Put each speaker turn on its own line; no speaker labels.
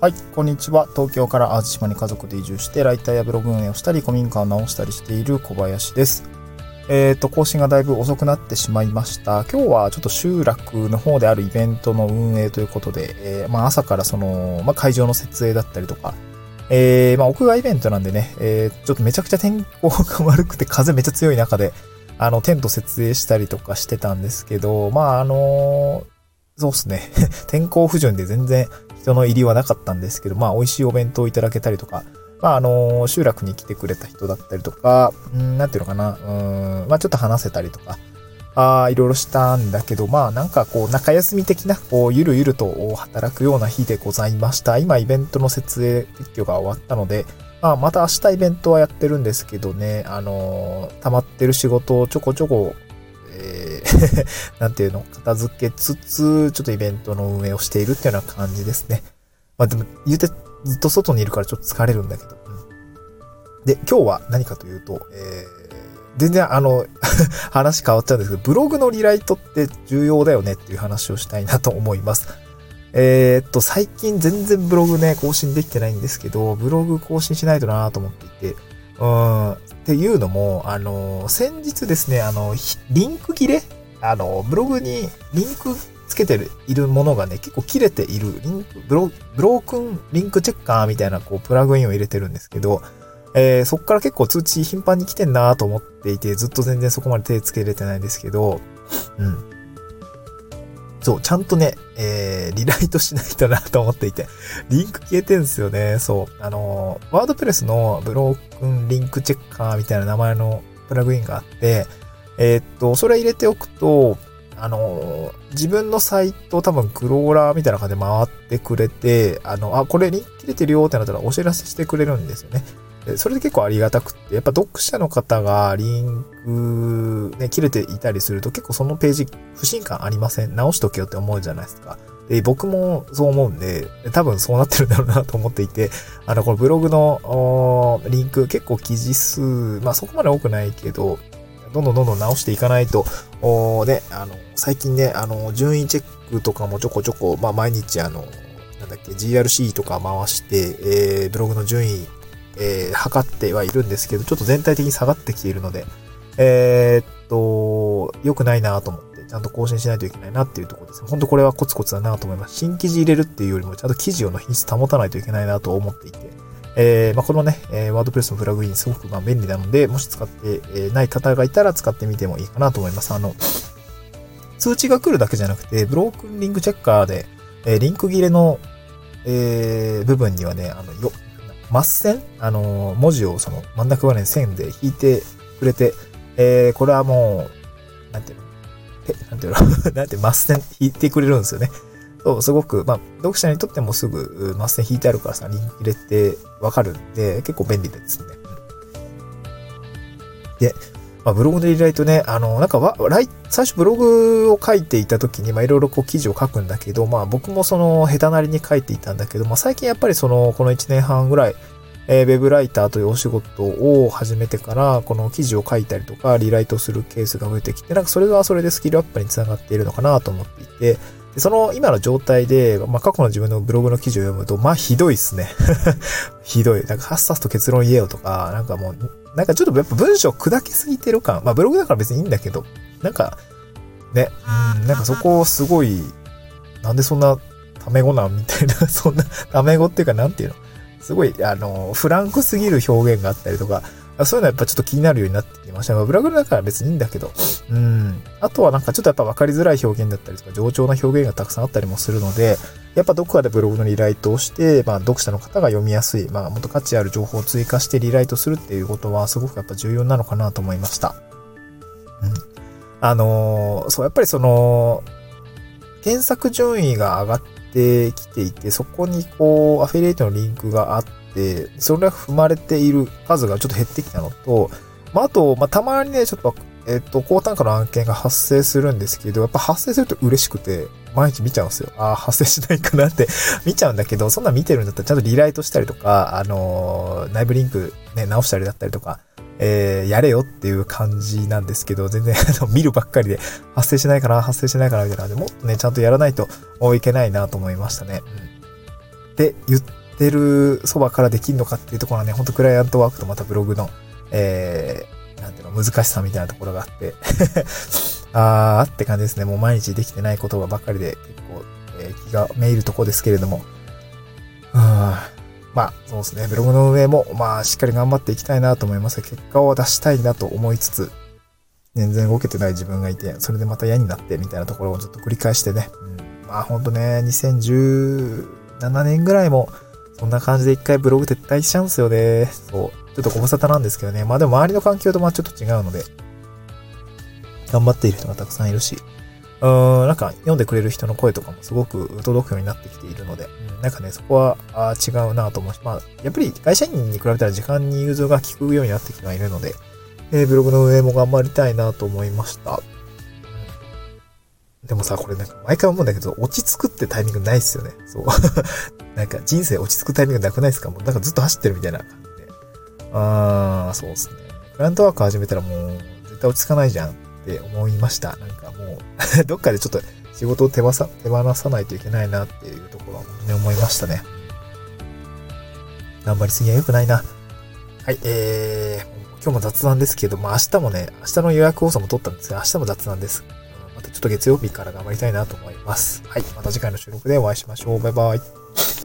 はい、こんにちは。東京から淡路島に家族で移住して、ライターやブログ運営をしたり、古民家を直したりしている小林です。えっ、ー、と、更新がだいぶ遅くなってしまいました。今日はちょっと集落の方であるイベントの運営ということで、えー、まあ朝からその、まあ会場の設営だったりとか、えー、まあ屋外イベントなんでね、えー、ちょっとめちゃくちゃ天候が悪くて風めっちゃ強い中で、あの、テント設営したりとかしてたんですけど、まああのそうっすね。天候不順で全然人の入りはなかったんですけど、まあ、美味しいお弁当をいただけたりとか、まあ、あの、集落に来てくれた人だったりとか、うん、なんていうのかな、うん、まあ、ちょっと話せたりとか、ああ、いろいろしたんだけど、まあ、なんかこう、中休み的な、こう、ゆるゆると働くような日でございました。今、イベントの設営撤去が終わったので、まあ、また明日イベントはやってるんですけどね、あのー、溜まってる仕事をちょこちょこ、なんていうの、片付けつつ、ちょっとイベントの運営をしているっていうような感じですね。まあでも、言うてずっと外にいるからちょっと疲れるんだけど。で、今日は何かというと、えー、全然あの 話変わっちゃうんですけど、ブログのリライトって重要だよねっていう話をしたいなと思います。えー、っと、最近全然ブログね、更新できてないんですけど、ブログ更新しないとなと思っていて、うん、っていうのも、あの、先日ですね、あの、リンク切れあの、ブログにリンクつけてる、いるものがね、結構切れている、リンク、ブロ、ブロークンリンクチェッカーみたいな、こう、プラグインを入れてるんですけど、えー、そっから結構通知頻繁に来てんなと思っていて、ずっと全然そこまで手つけれてないんですけど、うん。そう、ちゃんとね、えー、リライトしないとなと思っていて、リンク消えてんすよね。そう。あのワードプレスのブロークンリンクチェッカーみたいな名前のプラグインがあって、えー、っと、それ入れておくと、あの、自分のサイト多分クローラーみたいな感じで回ってくれて、あの、あ、これリンク切れてるよってなったらお知らせしてくれるんですよね。それで結構ありがたくって、やっぱ読者の方がリンクね、切れていたりすると結構そのページ不信感ありません直しとけよって思うじゃないですか。で、僕もそう思うんで、多分そうなってるんだろうなと思っていて、あの、このブログのリンク結構記事数、まあそこまで多くないけど、どんどんどんどん直していかないと、おね、あの、最近ね、あの、順位チェックとかもちょこちょこ、まあ、毎日あの、なんだっけ、GRC とか回して、えー、ブログの順位、えー、測ってはいるんですけど、ちょっと全体的に下がってきているので、えー、っと、良くないなと思って、ちゃんと更新しないといけないなっていうところですね。本当これはコツコツだなと思います。新記事入れるっていうよりも、ちゃんと記事の品質保たないといけないなと思っていて、えー、まあ、このね、えー、ワードプレスのプラグインすごくまあ便利なので、もし使ってない方がいたら使ってみてもいいかなと思います。あの、通知が来るだけじゃなくて、ブロークンリンクチェッカーで、えー、リンク切れの、えー、部分にはね、あの、よ、マス線あの、文字をその真ん中ぐらいに線で引いてくれて、えー、これはもう、なんていうの？え、なんていうの？なんて、マス線引いてくれるんですよね。そう、すごく、まあ、読者にとってもすぐ、マス線引いてあるからさ、リンク入れてわかるんで、結構便利ですね。で、まあ、ブログでリライトね、あの、なんかわ、ライ最初ブログを書いていた時に、まあ、いろいろこう記事を書くんだけど、まあ、僕もその、下手なりに書いていたんだけど、まあ、最近やっぱりその、この1年半ぐらい、えー、ウェブライターというお仕事を始めてから、この記事を書いたりとか、リライトするケースが増えてきて、なんかそれはそれでスキルアップにつながっているのかなと思っていて、でその今の状態で、まあ、過去の自分のブログの記事を読むと、まあ、ひどいっすね。ひどい。なんか、はっさっと結論言えよとか、なんかもう、なんかちょっとやっぱ文章砕けすぎてる感。まあ、ブログだから別にいいんだけど、なんか、ね、うん、なんかそこすごい、なんでそんな、タメ語なんみたいな、そんな、タメ語っていうか、なんていうのすごい、あの、フランクすぎる表現があったりとか、そういうのはやっぱちょっと気になるようになってきました。まあブラグだから別にいいんだけど。うん。あとはなんかちょっとやっぱ分かりづらい表現だったりとか、冗長な表現がたくさんあったりもするので、やっぱどこかでブログのリライトをして、まあ読者の方が読みやすい、まあもっと価値ある情報を追加してリライトするっていうことはすごくやっぱ重要なのかなと思いました。うん。あのー、そう、やっぱりその、検索順位が上がってきていて、そこにこう、アフィリエイトのリンクがあって、それが踏まれている数がちょっと減ってきたのと、まあ、あと、まあ、たまにね、ちょっと、えっと、高単価の案件が発生するんですけど、やっぱ発生すると嬉しくて、毎日見ちゃうんですよ。ああ、発生しないかなって 見ちゃうんだけど、そんな見てるんだったらちゃんとリライトしたりとか、あのー、内部リンクね、直したりだったりとか、えー、やれよっていう感じなんですけど、全然あの、見るばっかりで発生しないかな、発生しないかな、みたいなで、もっとね、ちゃんとやらないといけないなと思いましたね。うんって言ってるそばからできるのかっていうところはね、ほんとクライアントワークとまたブログの、えー、なんていうの、難しさみたいなところがあって あーって感じですね。もう毎日できてない言葉ばっかりで結構、えー、気がめいるとこですけれども。うん。まあ、そうですね。ブログの運営も、まあ、しっかり頑張っていきたいなと思います。結果を出したいなと思いつつ、全然動けてない自分がいて、それでまた嫌になってみたいなところをずっと繰り返してね。うん、まあ、ほんとね、2017年ぐらいも、そんな感じで一回ブログ撤退しちゃうんですよね。そう。ちょっとご無沙汰なんですけどね。まあでも周りの環境とまあちょっと違うので、頑張っている人がたくさんいるし、うーん、なんか読んでくれる人の声とかもすごく届くようになってきているので、うん、なんかね、そこはあ違うなと思うし、まあ、やっぱり会社員に比べたら時間に融通が効くようになってきてはいるので、えー、ブログの運営も頑張りたいなと思いました。でもさ、これなんか毎回思うんだけど、落ち着くってタイミングないっすよね。そう。なんか人生落ち着くタイミングなくないですか？もうなんかずっと走ってるみたいな感じで。あー、そうっすね。クラントワーク始めたらもう絶対落ち着かないじゃん。って思いました。なんかもう どっかでちょっと仕事を手放さ手放さないといけないなっていうところは本当に思いましたね。頑張りすぎは良くないな。はい、えー、今日も雑談ですけど、まあ明日もね、明日の予約放送も取ったんですが、明日も雑談です。またちょっと月曜日から頑張りたいなと思います。はい、また次回の収録でお会いしましょう。バイバイ。